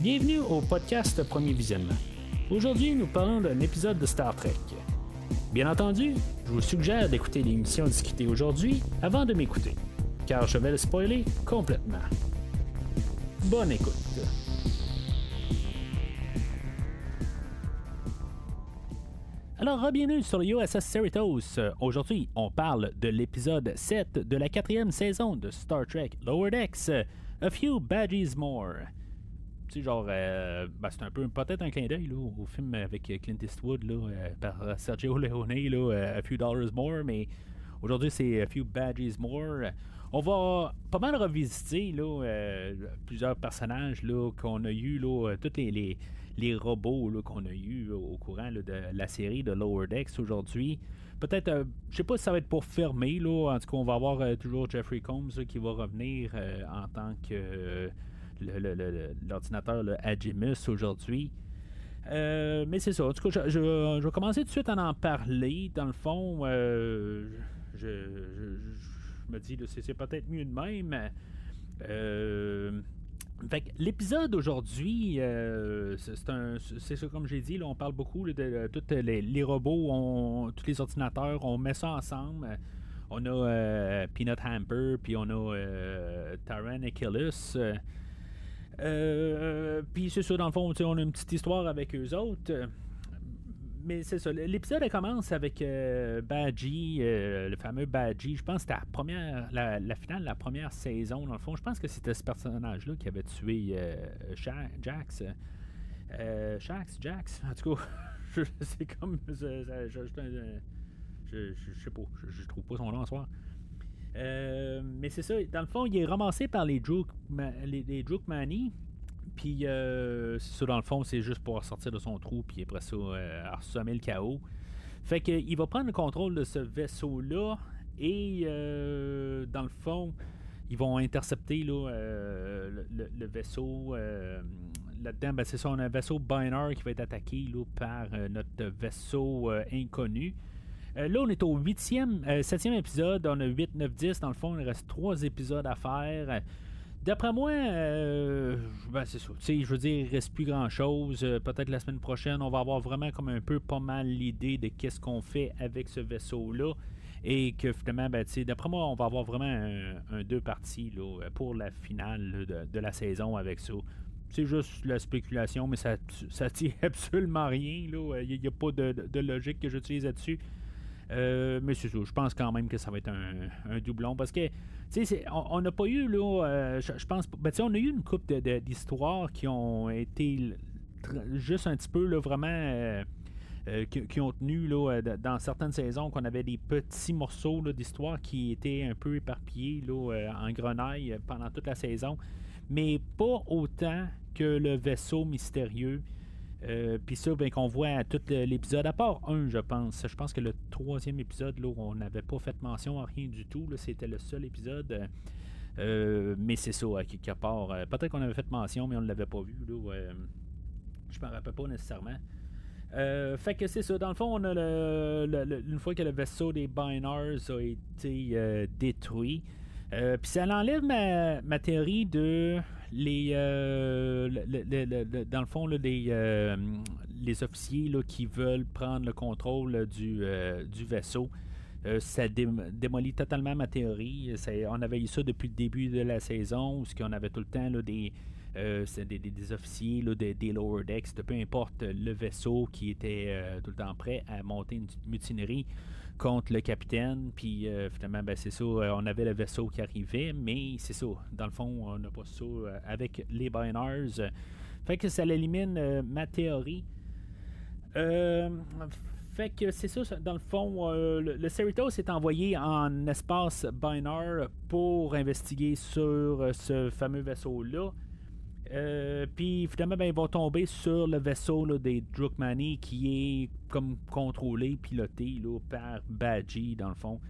Bienvenue au podcast Premier Visionnement. Aujourd'hui, nous parlons d'un épisode de Star Trek. Bien entendu, je vous suggère d'écouter l'émission discutée aujourd'hui avant de m'écouter, car je vais le spoiler complètement. Bonne écoute. Alors, bienvenue sur USS Cerritos. Aujourd'hui, on parle de l'épisode 7 de la quatrième saison de Star Trek Lower Decks, A Few Badges More. Genre, euh, ben, c'est un peu peut-être un clin d'œil au film avec Clint Eastwood là, euh, par Sergio Leone, là, euh, A Few Dollars More, mais aujourd'hui c'est A Few Badges More. On va pas mal revisiter là, plusieurs personnages là, qu'on a eu, là, tous les, les, les robots là, qu'on a eu au courant de la série de Lower Decks aujourd'hui. Peut-être, euh, je sais pas si ça va être pour fermer, là. En tout cas, on va avoir euh, toujours Jeffrey Combs qui va revenir euh, en tant que l'ordinateur Agimus aujourd'hui. Euh, mais c'est ça. En tout cas, je, vais commencer tout de suite à en parler. Dans le fond, euh, je, me dis, là, c'est, peut-être mieux de même. Euh, que l'épisode aujourd'hui, c'est, ça comme j'ai dit, on parle beaucoup de, tous les, robots, tous les ordinateurs, on met ça ensemble. On a Peanut Hamper, puis on a euh, Achilles. Euh, puis c'est ça, dans le fond, on a une petite histoire avec eux autres. Mais c'est ça, l'épisode commence avec euh, Badgie, euh, le fameux Badgie. Je pense que c'était la première, la, finale de la première saison, dans le fond. Je pense que c'était ce personnage-là qui avait tué euh, Jax. Shax, Jax, en tout cas, c'est comme. je, je, je- sais pas, je, trouve pas son nom en soir. Euh, mais c'est ça, dans le fond, il est ramassé par les Druk, les. Puis, euh, ça, dans le fond, c'est juste pour sortir de son trou, puis après ça, euh, le chaos. Fait que, il va prendre le contrôle de ce vaisseau-là, et euh, dans le fond, ils vont intercepter euh, le, vaisseau. Là-dedans, ben, c'est ça, on a un vaisseau Binar qui va être attaqué là, par notre vaisseau inconnu. Euh, là, on est au 8e, 7e épisode. On a 8, 9, 10. Dans le fond, il reste 3 épisodes à faire. Euh, D'après moi, euh, ben, c'est ça. Je veux dire, il reste plus grand-chose. Euh, Peut-être la semaine prochaine, on va avoir vraiment comme un peu pas mal l'idée de qu'est-ce qu'on fait avec ce vaisseau-là. Et que finalement, ben, d'après moi, on va avoir vraiment un, deux parties là, pour la finale de, la saison avec ça. C'est juste la spéculation, mais ça ça tient absolument rien. Il n'y a, pas de- de logique que j'utilise là-dessus. Euh, mais c'est je pense quand même que ça va être un, doublon parce que, tu sais, on n'a pas eu, là, euh, je pense, ben, on a eu une coupe d'histoires qui ont été juste un petit peu, là, vraiment, euh, qui, ont tenu, là, dans certaines saisons, qu'on avait des petits morceaux d'histoire qui étaient un peu éparpillés, là, en grenaille pendant toute la saison, mais pas autant que le vaisseau mystérieux. Euh, Puis ça, ben, qu'on voit à tout l'épisode, à part un, je pense. Je pense que le troisième épisode, là, on n'avait pas fait mention à rien du tout. C'était le seul épisode. euh, mais c'est ça, à quelque part. euh, Peut-être qu'on avait fait mention, mais on ne l'avait pas vu. Là, je me rappelle pas nécessairement. Euh, fait que c'est ça. Dans le fond, on a le, une fois que le vaisseau des Binars a été détruit, puis ça enlève ma théorie de les euh, dans le fond là, les, euh, les officiers là, qui veulent prendre le contrôle du, euh, du vaisseau. Ça dé- démolit totalement ma théorie. On avait eu ça depuis le début de la saison, où ce qu'on avait tout le temps des, des, officiers des, des lower decks, de peu importe le vaisseau qui était tout le temps prêt à monter une mutinerie contre le capitaine. Puis euh, finalement, ben, c'est ça, euh, on avait le vaisseau qui arrivait, mais c'est ça. Dans le fond, on n'a pas ça euh, avec les Binars. Fait que ça élimine euh, ma théorie. Fait que c'est ça, dans le fond, le, le Cerritos est envoyé en espace Binar pour investiguer sur ce fameux vaisseau-là. Euh, Puis finalement, ben, ils vont tomber sur le vaisseau des Drukmani qui est comme contrôlé, piloté là, par Badgie, dans le fond.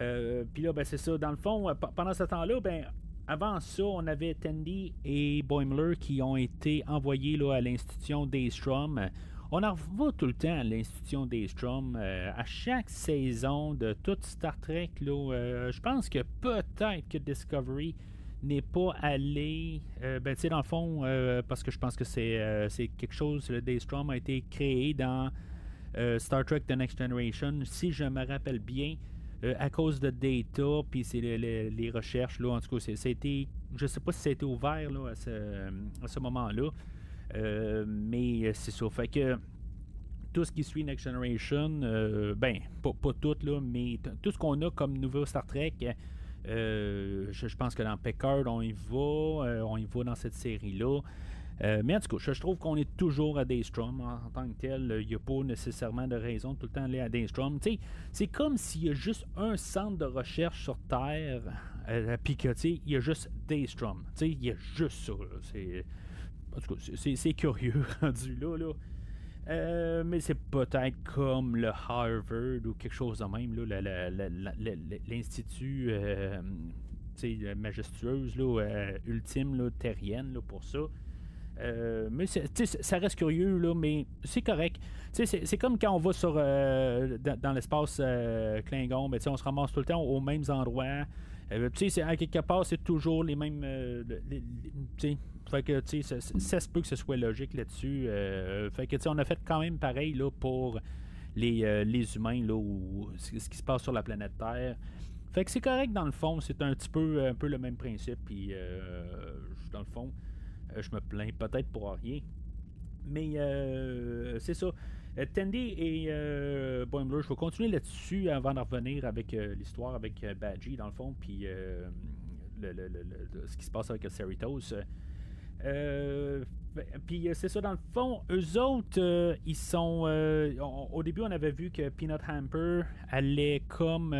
Euh, Puis là, ben, c'est ça. Dans le fond, euh, pendant ce temps-là, ben, avant ça, on avait Tandy et Boimler qui ont été envoyés là, à l'institution Daystrom. On en revoit tout le temps à l'institution Daystrom. Euh, à chaque saison de toute Star Trek, là, je pense que peut-être que Discovery n'est pas allé, ben, tu sais, dans le fond, parce que je pense que c'est c'est quelque chose, le Daystrom a été créé dans Star Trek The Next Generation, si je me rappelle bien, à cause de data, puis c'est les, recherches, là, en tout cas, c'était, je sais pas si été ouvert là, à ce, à ce moment-là, mais c'est ça. Fait que tout ce qui suit Next Generation, euh, ben, pas, tout, là, mais tout ce qu'on a comme nouveau Star Trek, euh, je, pense que dans Picard, on y va, euh, on y va dans cette série-là. mais en tout cas, je, trouve qu'on est toujours à Daystrom en, tant que tel. Il n'y a pas nécessairement de raison de tout le temps aller à Daystrom. C'est comme s'il y a juste un centre de recherche sur Terre, puis que il y a juste Daystrom. Il y a juste ça. En tout cas, c'est curieux rendu là. là. Euh, mais c'est peut-être comme le Harvard ou quelque chose de même, l'institut euh, majestueuse, là, euh, ultime, là, terrienne là, pour ça. mais ça reste curieux, là, mais c'est correct. C'est comme quand on va sur dans, l'espace Klingon, ben, on se ramasse tout le temps aux mêmes endroits. à quelque part, c'est toujours les mêmes. Fait que, tu sais, ça, se peut que ce soit logique là-dessus. Euh, fait que, tu sais, on a fait quand même pareil là, pour les, euh, les humains, là, ou ce qui se passe sur la planète Terre. Fait que c'est correct dans le fond, c'est un petit peu, un peu le même principe. Puis, euh, dans le fond, je me plains peut-être pour rien. Mais c'est ça. Tandy et Boimler, je vais continuer là-dessus avant de revenir avec l'histoire avec Badgie, dans le fond, puis le, ce qui se passe avec Cerritos. Euh, puis euh, c'est ça, dans le fond, eux autres, euh, ils sont. au début, on avait vu que Peanut Hamper allait comme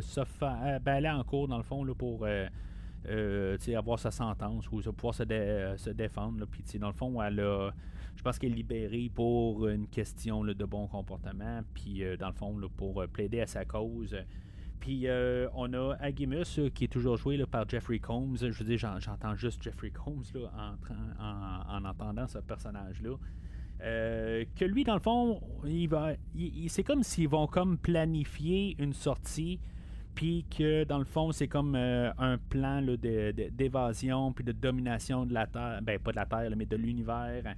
se faire. Ben, en cours, dans le fond, là, pour avoir sa sentence ou pouvoir se, se défendre. Puis, dans le fond, elle a. Je pense qu'elle est libérée pour une question de bon comportement. Puis, dans le fond, pour plaider à sa cause. Puis euh, on a Agimus euh, qui est toujours joué par Jeffrey Combs. Je veux dire, j'entends juste Jeffrey Combs en, entendant ce personnage-là. Euh, que lui, dans le fond, il va, c'est comme s'ils vont comme planifier une sortie, puis que dans le fond, c'est comme un plan d'évasion puis de domination de la Terre, ben pas de la Terre, mais de l'univers.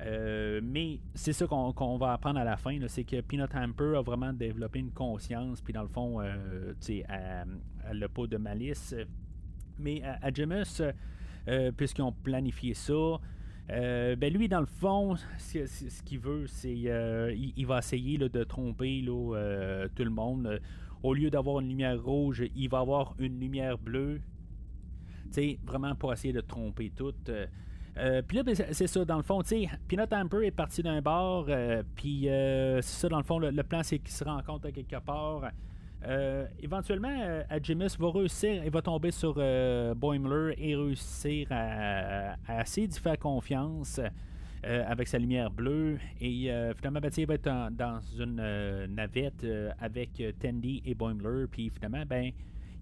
Euh, mais c'est ça qu'on va apprendre à la fin, c'est que Peanut Hamper a vraiment développé une conscience, puis dans le fond, euh, elle n'a pas de malice. Mais à, euh, puisqu'ils ont planifié ça, ben lui, dans le fond, ce, qu'il veut, c'est il, va essayer de tromper tout le monde. Au lieu d'avoir une lumière rouge, il va avoir une lumière bleue. vraiment pour essayer de tromper tout. Euh, puis là, ben, c'est ça, dans le fond, tu sais, Peanut Hamper est parti d'un bar, euh, puis euh, c'est ça, dans le fond, le, plan, c'est qu'il se rencontre quelque part. éventuellement, Adjimus va réussir, il va tomber sur Boimler et réussir à, à, essayer d'y faire confiance avec sa lumière bleue. Et finalement, ben, il va être dans une navette avec Tandy et Boimler, puis finalement, ben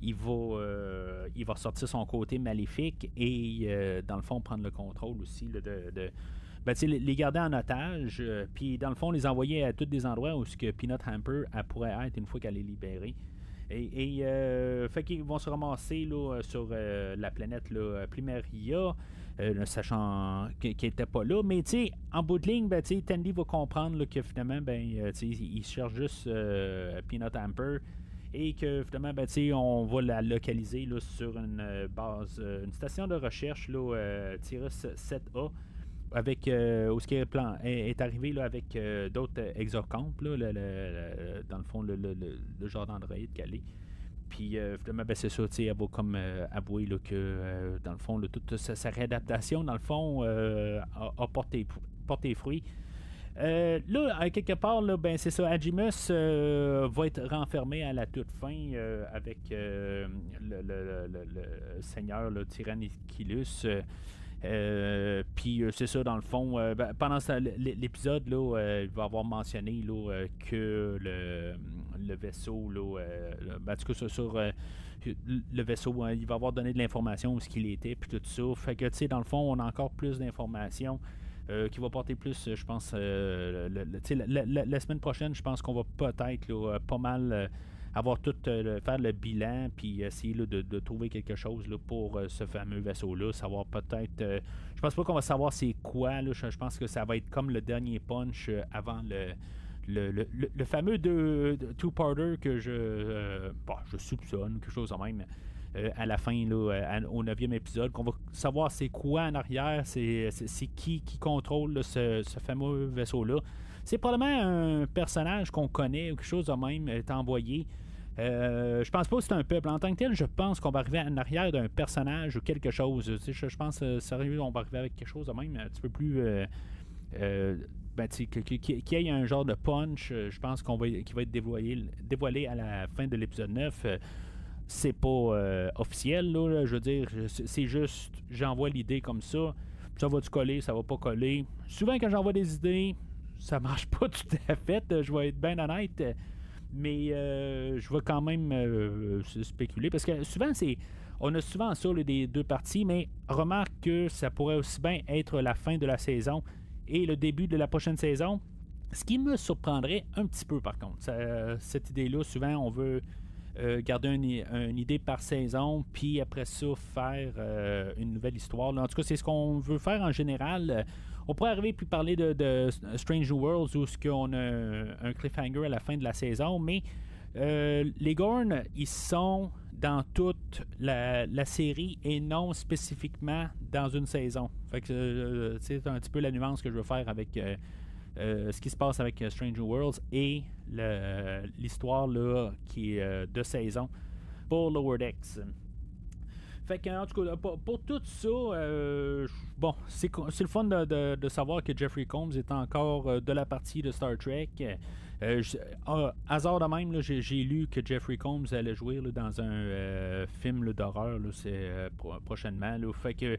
il va, euh, sortir son côté maléfique et, euh, dans le fond, prendre le contrôle aussi de, de ben, les garder en otage, euh, puis dans le fond, les envoyer à tous des endroits où ce que Peanut Hamper pourrait être une fois qu'elle est libérée. Et, et fait qu'ils vont se ramasser là, sur la planète là, Primaria, sachant qu'il n'était pas là. Mais en bout de ligne, ben, Tandy va comprendre que finalement, ben, il cherche juste Peanut Hamper et que finalement, ben, on va la localiser là, sur une euh, base, euh, une station de recherche, là, euh, 7A, avec où ce qui est, plan, est, arrivé là, avec d'autres exocamps, là, dans le fond, le, genre d'androïde qu'elle est. Puis finalement, ben, c'est ça, elle va comme avouer là, que dans le fond, toute sa, réadaptation, dans le fond, a, porté fruit. Euh, là, quelque part, là, ben, c'est ça. Agimus euh, va être renfermé à la toute fin euh, avec le, seigneur le Tyrannicilus. Puis c'est ça, dans le fond, ben, pendant l'épisode, il va avoir mentionné là, que le, vaisseau, là, ben, en tout cas, sur le vaisseau, hein, il va avoir donné de l'information où ce qu'il était, puis tout ça. Fait que, tu sais, dans le fond, on a encore plus d'informations. Euh, qui va porter plus, je pense, euh, la, semaine prochaine, je pense qu'on va peut-être pas mal avoir tout faire le bilan puis essayer de, trouver quelque chose pour ce fameux vaisseau là savoir peut-être je pense pas qu'on va savoir c'est quoi je, pense que ça va être comme le dernier punch avant le le, fameux two-parter que je, bah, je soupçonne, quelque chose de même, euh, à la fin, là, au neuvième épisode, qu'on va savoir c'est quoi en arrière, c'est, qui qui contrôle ce, fameux vaisseau-là. C'est probablement un personnage qu'on connaît ou quelque chose de même est envoyé. Euh, je pense pas que c'est un peuple. En tant que tel, je pense qu'on va arriver en arrière d'un personnage ou quelque chose. je, pense, euh, sérieux, on va arriver avec quelque chose de même un petit peu plus. Euh, ben, qu'il y ait un genre de punch, je pense qu'on va, qui va être dévoilé, dévoilé à la fin de l'épisode 9 c'est pas euh, officiel, là, je veux dire, c'est juste, j'envoie l'idée comme ça, ça va-tu coller, ça va pas coller? Souvent, quand j'envoie des idées, ça marche pas tout à fait, je vais être bien honnête, mais euh, je vais quand même euh, spéculer, parce que souvent, c'est. On a souvent ça, des deux parties, mais remarque que ça pourrait aussi bien être la fin de la saison et le début de la prochaine saison. Ce qui me surprendrait un petit peu, par contre. cette idée-là, souvent, on veut euh, garder une, idée par saison, puis après ça, faire euh, une nouvelle histoire. En tout cas, c'est ce qu'on veut faire en général. Euh, on pourrait arriver puis parler de, Strange New Worlds où on a un cliffhanger à la fin de la saison, mais les Gorn, ils sont dans toute la, série et non spécifiquement dans une saison. Fait que c'est un petit peu la nuance que je veux faire avec ce qui se passe avec Strange New Worlds et l'histoire qui est euh, de saison pour Lower Decks. Fait que, en tout cas, pour, tout ça, euh, bon, c'est le fun de, savoir que Jeffrey Combs est encore euh, de la partie de Star Trek. Ah, hasard de même, j'ai lu que Jeffrey Combs allait jouer dans un film d'horreur prochainement. fait que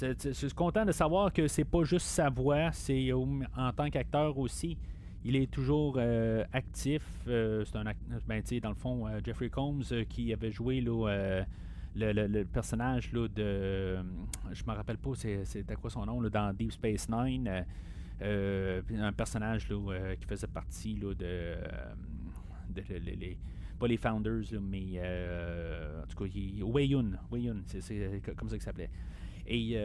je suis content de savoir que c'est pas juste sa voix, c'est en tant qu'acteur aussi. Il est toujours euh, actif. Euh, c'est un ben, dans le fond, euh, Jeffrey Combs qui avait joué le, personnage là, de. Je me rappelle pas c'était quoi son nom dans Deep Space Nine. un personnage qui faisait partie là, de. les, pas les Founders, mais en tout cas, Wei Yun. c'est comme ça qu'il s'appelait. Et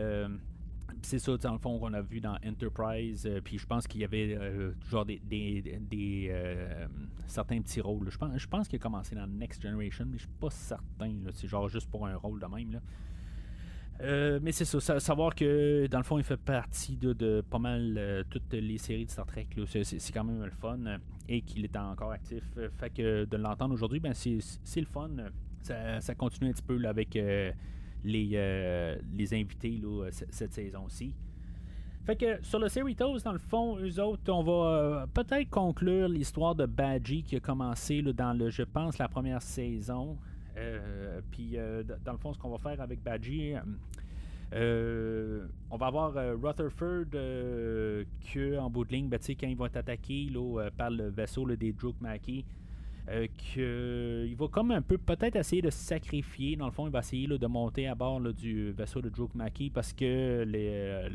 c'est ça, dans le fond, qu'on a vu dans Enterprise. Euh, puis je pense qu'il y avait euh, genre des, des, euh, certains petits rôles. Je pense, je pense qu'il a commencé dans Next Generation, mais je suis pas certain. C'est genre juste pour un rôle de même. Là. mais c'est ça, savoir que dans le fond, il fait partie de, pas mal toutes les séries de Star Trek. C'est, quand même le fun. Et qu'il est encore actif. fait que de l'entendre aujourd'hui, ben c'est, le fun. Ça, continue un petit peu avec les, euh, les invités là, cette saison-ci. Fait que sur le Cerritos, dans le fond, eux autres, on va euh, peut-être conclure l'histoire de Badgie qui a commencé dans le, je pense, la première saison. Euh, puis dans le fond, ce qu'on va faire avec Badgie, on va avoir Rutherford que en bout de ligne, ben, quand ils vont être attaqués par le vaisseau des Druk Maki, euh, qu'il va comme un peu peut-être essayer de se sacrifier. Dans le fond, il va essayer de monter à bord du vaisseau de Maki parce que euh,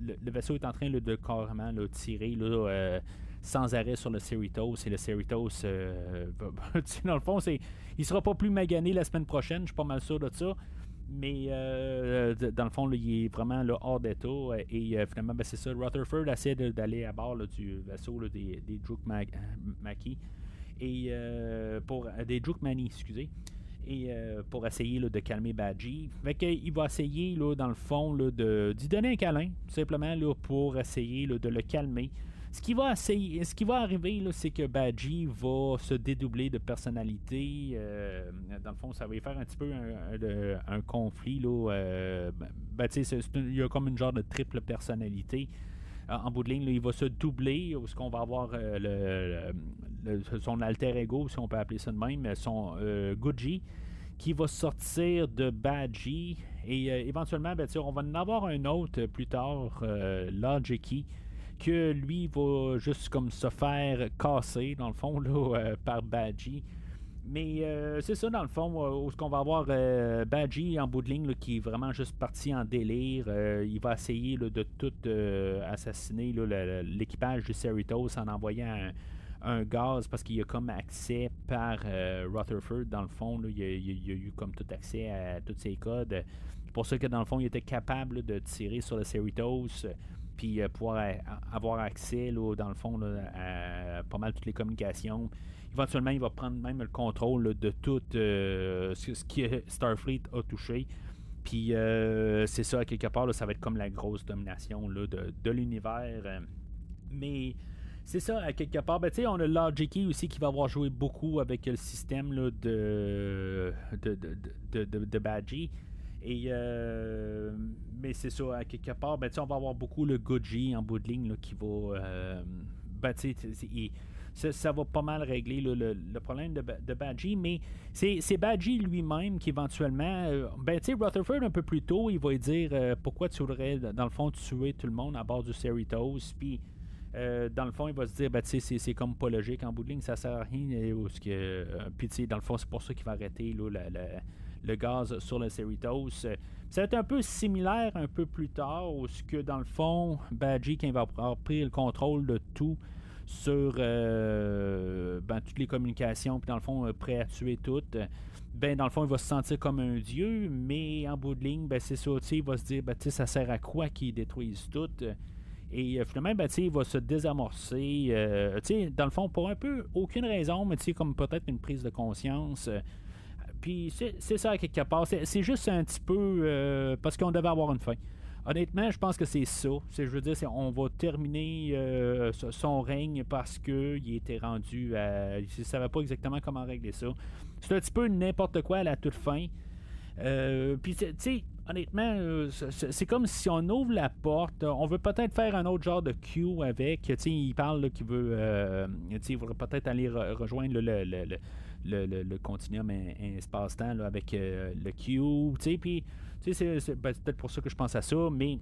le, vaisseau est en train de carrément tirer euh, sans arrêt sur le Cerritos. Et le Cerritos, dans le fond, c'est, il sera pas plus magané la semaine prochaine. Je suis pas mal sûr de ça. Mais dans le fond, il est vraiment hors d'état. Et finalement, ben, c'est ça. Rutherford essaie d'aller à bord du vaisseau des, des Maki et euh, pour euh, des Drukmani, excusez. Et euh, pour essayer de calmer Badgie. Fait il va essayer, là, dans le fond, de, d'y donner un câlin, simplement là, pour essayer de le calmer. Ce qui va, essayer, ce qui va arriver, c'est que Badgie va se dédoubler de personnalité. dans le fond, ça va y faire un petit peu un, conflit. Là, ben, ben il y a comme une genre de triple personnalité. En bout de ligne, il va se doubler, où ce qu'on va avoir le, son alter ego, si on peut appeler ça de même, son euh, Guji, qui va sortir de Badgie. Et euh, éventuellement, ben, on va en avoir un autre plus tard, euh, que lui va juste comme se faire casser, dans le fond, là, par Badgie. Mais c'est ça, dans le fond, où ce qu'on va avoir Badgie en bout de ligne qui est vraiment juste parti en délire. il va essayer de tout assassiner l'équipage du Cerritos en envoyant un, un gaz parce qu'il a comme accès par Rutherford. Dans le fond, il, a, a, eu comme tout accès à tous ses codes. C'est pour ça que dans le fond, il était capable de tirer sur le Cerritos puis pouvoir avoir accès, dans le fond, à pas mal toutes les communications. Éventuellement, il va prendre même le contrôle de tout ce, ce que Starfleet a touché. Puis euh, c'est ça, quelque part, ça va être comme la grosse domination là, de, l'univers. Euh. mais c'est ça, à quelque part, ben, on a Logic aussi qui va avoir joué beaucoup avec le système là, de, de, de, de, Badgie. Et, euh, mais c'est ça, à quelque part, ben, on va avoir beaucoup le Goji en bout de ligne qui va. Ben, ça, va pas mal régler le, problème de, de mais c'est Badgie lui-même qui éventuellement. Euh, ben, tu sais, Rutherford, un peu plus tôt, il va dire euh, pourquoi tu voudrais, dans le fond, tuer tout le monde à bord du Cerritos, puis. Euh, dans le fond, il va se dire, ben, c'est comme pas logique en bout de ligne, ça sert à rien. puis, dans le fond, c'est pour ça qu'il va arrêter le gaz sur le Cerritos. Ça va être un peu similaire un peu plus tard, où ce que dans le fond, Badgie, quand il va avoir pris le contrôle de tout, sur euh, ben, toutes les communications, puis dans le fond, euh, prêt à tuer toutes, ben, dans le fond, il va se sentir comme un dieu, mais en bout de ligne, ben, c'est ça, il va se dire, ben, ça sert à quoi qu'ils détruisent tout? Et euh, finalement, ben, il va se désamorcer, dans le fond, pour un peu aucune raison, mais comme peut-être une prise de conscience. puis c'est ça, quelque part. C'est juste un petit peu parce qu'on devait avoir une fin. Honnêtement, je pense que c'est ça. Je veux dire, on va terminer euh, son règne parce qu'il était rendu à. Il ne savait pas exactement comment régler ça. C'est un petit peu n'importe quoi à la toute fin. Euh, puis, tu sais, honnêtement, euh, c'est comme si on ouvre la porte. On veut peut-être faire un autre genre de queue avec. Tu sais, il parle qu'il veut. sais, il peut-être aller rejoindre le, le, le, le, continuum espace-temps avec le Q. Tu sais, puis c'est ben, peut-être pour ça que je pense à ça, mais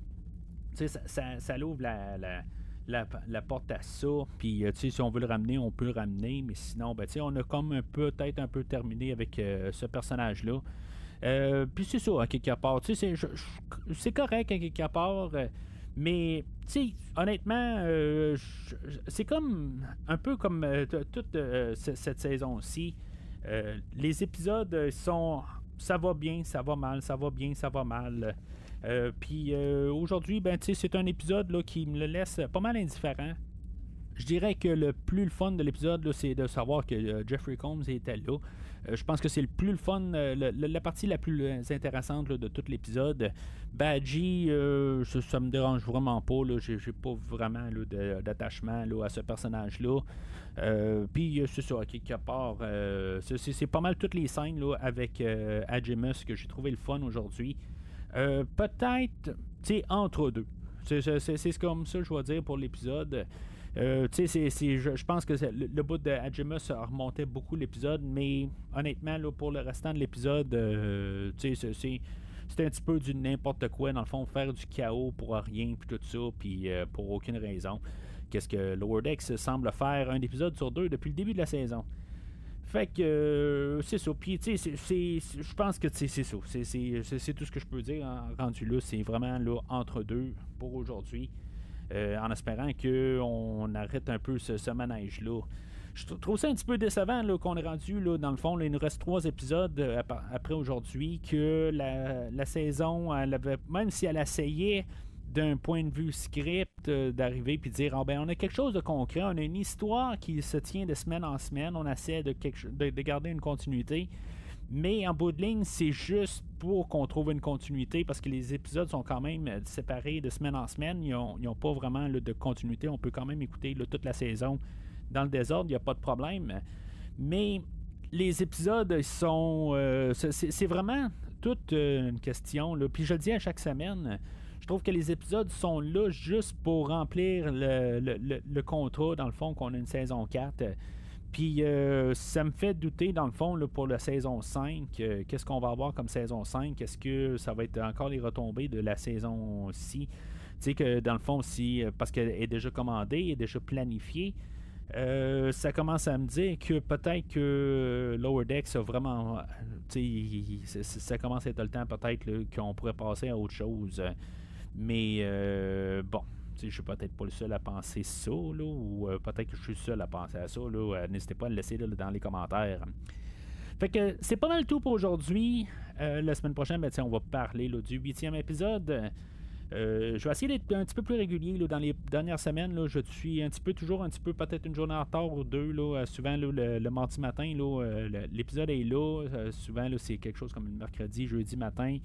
ça, ça, ça ouvre la, la, la, porte à ça. Puis, euh, si on veut le ramener, on peut le ramener. Mais sinon, ben, on a comme peut-être un peu terminé avec euh, ce personnage-là. Euh, puis c'est ça, à quelque part. C'est correct à quelque part. mais, honnêtement, c'est comme un peu comme toute cette saison-ci. les épisodes sont ça va bien, ça va mal, ça va bien, ça va mal. Euh, puis euh, aujourd'hui, ben, c'est un épisode là, qui me laisse pas mal indifférent. Je dirais que le plus le fun de l'épisode, c'est de savoir que euh, Jeffrey Combs était là. Euh, je pense que c'est le plus le fun, euh, la partie la plus intéressante de tout l'épisode. Badgie, ça, me dérange vraiment pas. J'ai, pas vraiment d'attachement à ce personnage-là. Puis c'est ça, quelque part, c'est, pas mal toutes les scènes là, avec Agimus que j'ai trouvé le fun aujourd'hui. peut-être, tu entre deux. C'est, comme ça, je dois dire, pour l'épisode. Euh, je, pense que le, bout de Ajimus remontait beaucoup l'épisode, mais honnêtement, là, pour le restant de l'épisode, euh, c'est un petit peu du n'importe quoi, dans le fond, faire du chaos pour rien, puis tout ça, puis euh, pour aucune raison. Qu'est-ce que Lower Decks semble faire un épisode sur deux depuis le début de la saison. Fait que c'est ça. Tu sais, je pense que c'est ça. C'est tout ce que je peux dire en rendu là. C'est vraiment là entre deux pour aujourd'hui. Euh, en espérant qu'on arrête un peu ce, manège-là. Je trouve ça un petit peu décevant qu'on est rendu, là, dans le fond, il nous reste trois épisodes euh, après aujourd'hui, que la, saison, même si elle essayait d'un point de vue script euh, d'arriver puis de dire oh, ben, on a quelque chose de concret, on a une histoire qui se tient de semaine en semaine, on essaie de garder une continuité. Mais en bout de ligne, c'est juste pour qu'on trouve une continuité parce que les épisodes sont quand même euh, séparés de semaine en semaine. Ils n'ont pas vraiment de continuité. On peut quand même écouter toute la saison dans le désordre, il n'y a pas de problème. Mais les épisodes sont. Euh, c'est vraiment toute euh, une question. Puis je le dis à chaque semaine. Je trouve que les épisodes sont là juste pour remplir le, le, le contrat, dans le fond, qu'on a une saison 4. Puis euh, ça me fait douter, dans le fond, pour la saison 5, euh, qu'est-ce qu'on va avoir comme saison 5? Est-ce que ça va être encore les retombées de la saison 6? Tu sais que dans le fond, si, euh, parce qu'elle est déjà commandée, elle est déjà planifiée, ça commence à me dire que peut-être que Lower Decks a vraiment. Ça commence à être le temps peut-être qu'on pourrait passer à autre chose. Mais bon, je suis peut-être pas le seul à penser ça, ou peut-être que je suis le seul à penser à ça. N'hésitez pas à le laisser dans les commentaires. Fait que c'est pas mal tout pour aujourd'hui. la semaine prochaine, ben, on va parler du huitième épisode. Euh, je vais essayer d'être un petit peu plus régulier dans les dernières semaines. Je suis un petit peu, toujours un petit peu, peut-être une journée en retard ou deux. Euh, souvent, le, mardi matin, euh, l'épisode est là. souvent, c'est quelque chose comme le mercredi, jeudi matin.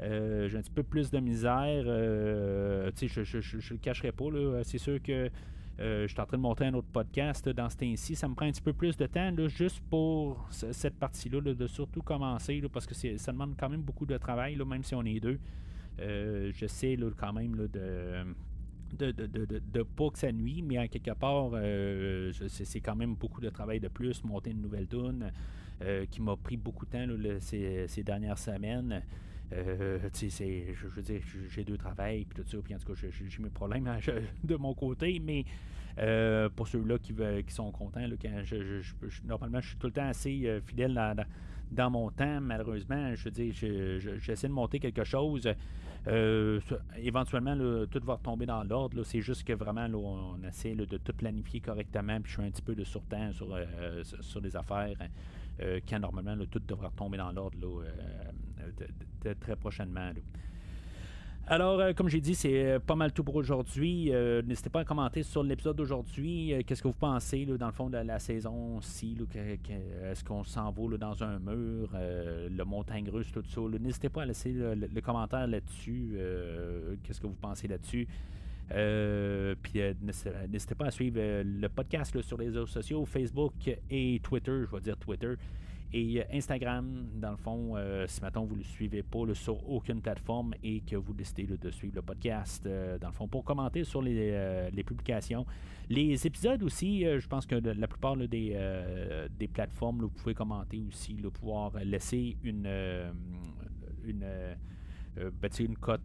J'ai un petit peu plus de misère. je ne le cacherai pas. C'est sûr que je suis en train de monter un autre podcast dans ce temps-ci. Ça me prend un petit peu plus de temps juste pour cette partie-là, de surtout commencer, parce que ça demande quand même beaucoup de travail, même si on est deux. Euh, je sais quand même là, de, de, pas que ça nuit, mais à quelque part, euh, c'est quand même beaucoup de travail de plus, monter une nouvelle euh, qui m'a pris beaucoup de temps ces, dernières semaines. Je, veux dire, j'ai deux travails, puis tout ça, puis en tout cas, j'ai mes problèmes de mon côté, mais pour ceux-là qui, qui sont contents, quand je, normalement, je suis tout le temps assez fidèle dans, mon temps, malheureusement. Je dire, j'essaie de monter quelque chose. Euh, éventuellement, tout va retomber dans l'ordre. C'est juste que vraiment, on essaie de tout planifier correctement. Puis je suis un petit peu de sur, euh, sur les affaires. Euh, quand normalement, tout devrait retomber dans l'ordre très prochainement. Alors, euh, comme j'ai dit, c'est euh, pas mal tout pour aujourd'hui. Euh, n'hésitez pas à commenter sur l'épisode d'aujourd'hui. Qu'est-ce que vous pensez, dans le fond, de la saison-ci? Est-ce qu'on s'en va dans un mur? le montagne russe, tout ça. N'hésitez pas à laisser le, commentaire là-dessus. Qu'est-ce que vous pensez là-dessus? puis n'hésitez pas à suivre le podcast sur les réseaux sociaux, Facebook et Twitter, je vais dire Twitter. Et euh, Instagram, dans le fond, euh, si maintenant vous ne le suivez pas sur aucune plateforme et que vous décidez de suivre le podcast, euh, dans le fond, pour commenter sur les, publications. Les épisodes aussi, je pense que la plupart des, plateformes, vous pouvez commenter aussi, pouvoir laisser une, une ben, une cote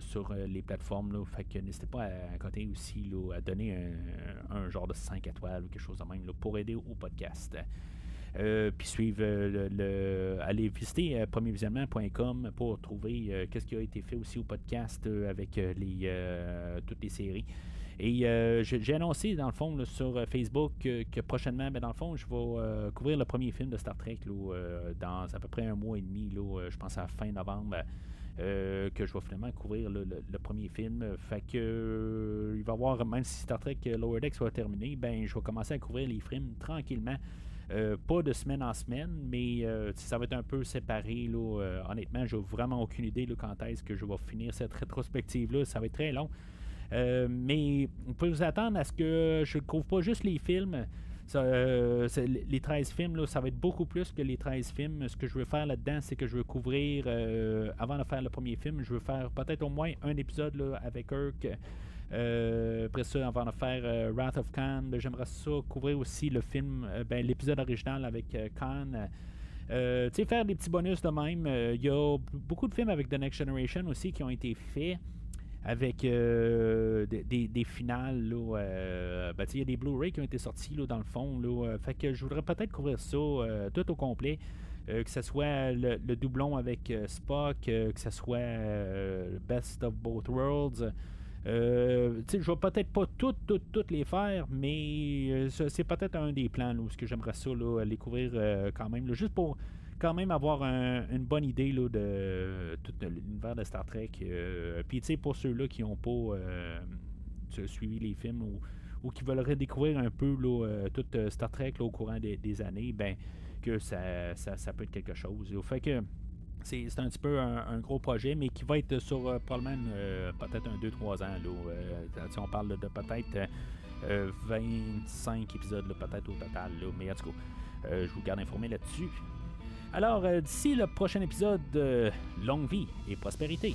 sur, les plateformes. Fait que n'hésitez pas à, côté aussi à donner un, genre de 5 étoiles ou quelque chose de même pour aider au podcast. Euh, puis suivre euh, le, aller visiter euh, premiervisionnement.com pour trouver qu'est-ce qui a été fait aussi au podcast avec toutes les séries. Et j'ai annoncé, dans le fond, sur Facebook que prochainement, ben, dans le fond, je vais couvrir le premier film de Star Trek dans à peu près un mois et demi, je pense à fin novembre. que je vais finalement couvrir le, premier film. Fait que il va y avoir, même si Star Trek Lower Decks soit terminé, ben je vais commencer à couvrir les films tranquillement euh, pas de semaine en semaine, mais euh, ça va être un peu séparé. Là, euh, honnêtement, je n'ai vraiment aucune idée quand est-ce que je vais finir cette rétrospective-là. Ça va être très long. mais vous pouvez vous attendre à ce que je ne couvre pas juste les films. les 13 films, là, ça va être beaucoup plus que les 13 films. Ce que je veux faire là-dedans, c'est que je veux couvrir, avant de faire le premier film, je veux faire peut-être au moins un épisode là, avec Kirk euh, après ça, on va faire euh, Wrath of Khan. Ben, j'aimerais ça couvrir aussi le film, euh, ben, l'épisode original avec Khan. tu sais, faire des petits bonus de même. Il y a beaucoup de films avec The Next Generation aussi qui ont été faits avec des, finales. Ben, il y a des Blu-ray qui ont été sortis dans le fond. fait que je voudrais peut-être couvrir ça tout au complet. que ce soit le, doublon avec Spock, que ce soit Best of Both Worlds. Euh, je vais peut-être pas toutes, toutes, toutes les faire, mais euh, c'est peut-être un des plans où ce que j'aimerais ça là, les couvrir euh, quand même, juste pour quand même avoir une bonne idée là, de tout l'univers de Star Trek. Puis pour ceux-là qui n'ont pas suivi les films ou, qui veulent redécouvrir un peu là, tout Star Trek au courant des, années, ben que ça, ça, peut être quelque chose. Fait c'est un petit peu un, gros projet, mais qui va être sur euh, probablement euh, peut-être un 2-3 ans. Là, si euh, on parle de peut-être 25 épisodes peut-être au total. mais en tout cas, je vous garde informé là-dessus. Alors, d'ici le prochain épisode, longue vie et prospérité.